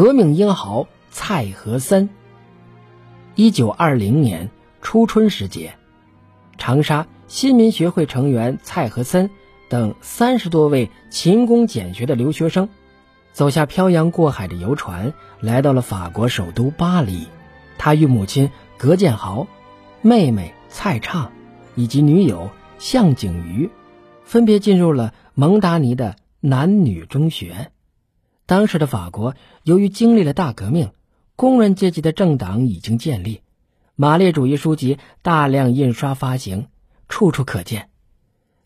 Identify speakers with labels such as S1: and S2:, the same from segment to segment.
S1: 革命英豪蔡和森。一九二零年初春时节，长沙新民学会成员蔡和森等三十多位勤工俭学的留学生，走下漂洋过海的游船，来到了法国首都巴黎。他与母亲葛建豪、妹妹蔡畅以及女友向景瑜，分别进入了蒙达尼的男女中学。当时的法国由于经历了大革命，工人阶级的政党已经建立，马列主义书籍大量印刷发行，处处可见。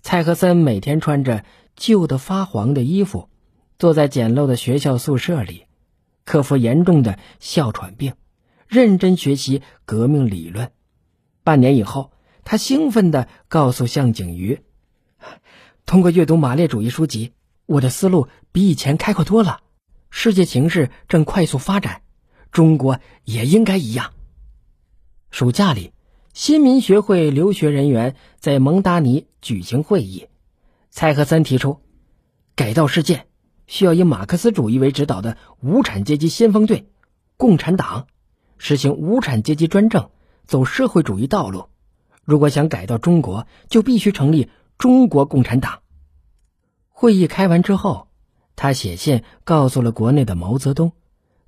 S1: 蔡和森每天穿着旧的发黄的衣服，坐在简陋的学校宿舍里，克服严重的哮喘病。认真学习革命理论，半年以后，他兴奋地告诉向景瑜：“通过阅读马列主义书籍，我的思路比以前开阔多了。世界形势正快速发展，中国也应该一样。”暑假里，新民学会留学人员在蒙达尼举行会议，蔡和森提出，改造世界需要以马克思主义为指导的无产阶级先锋队——共产党。实行无产阶级专政，走社会主义道路。如果想改造中国，就必须成立中国共产党。会议开完之后，他写信告诉了国内的毛泽东。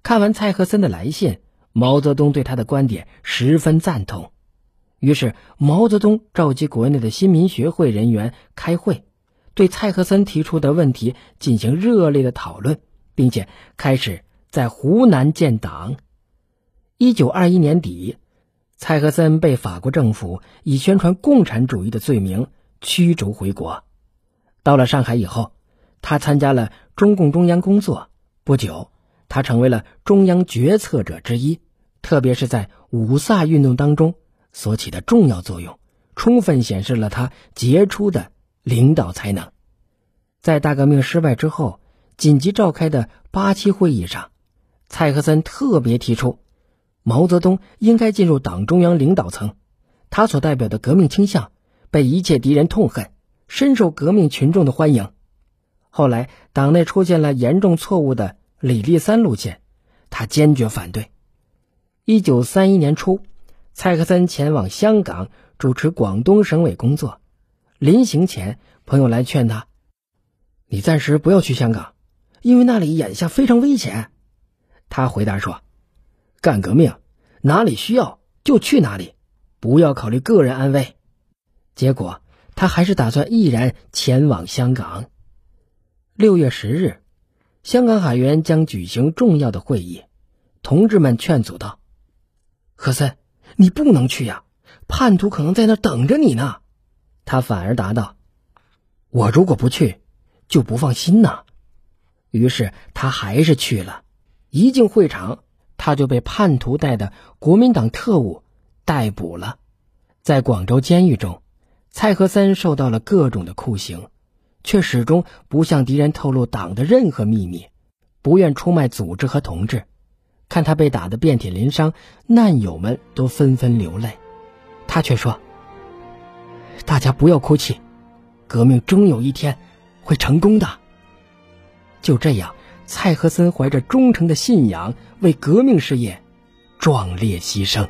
S1: 看完蔡和森的来信，毛泽东对他的观点十分赞同。于是，毛泽东召集国内的新民学会人员开会，对蔡和森提出的问题进行热烈的讨论，并且开始在湖南建党。一九二一年底，蔡和森被法国政府以宣传共产主义的罪名驱逐回国。到了上海以后，他参加了中共中央工作。不久，他成为了中央决策者之一，特别是在五卅运动当中所起的重要作用，充分显示了他杰出的领导才能。在大革命失败之后，紧急召开的八七会议上，蔡和森特别提出。毛泽东应该进入党中央领导层，他所代表的革命倾向被一切敌人痛恨，深受革命群众的欢迎。后来党内出现了严重错误的李立三路线，他坚决反对。一九三一年初，蔡克森前往香港主持广东省委工作，临行前，朋友来劝他：“你暂时不要去香港，因为那里眼下非常危险。”他回答说。干革命，哪里需要就去哪里，不要考虑个人安危。结果他还是打算毅然前往香港。六月十日，香港海员将举行重要的会议，同志们劝阻道：“何森，你不能去呀，叛徒可能在那等着你呢。”他反而答道：“我如果不去，就不放心呐。”于是他还是去了。一进会场。他就被叛徒带的国民党特务逮捕了，在广州监狱中，蔡和森受到了各种的酷刑，却始终不向敌人透露党的任何秘密，不愿出卖组织和同志。看他被打得遍体鳞伤，难友们都纷纷流泪，他却说：“大家不要哭泣，革命终有一天会成功的。”就这样。蔡和森怀着忠诚的信仰，为革命事业壮烈牺牲。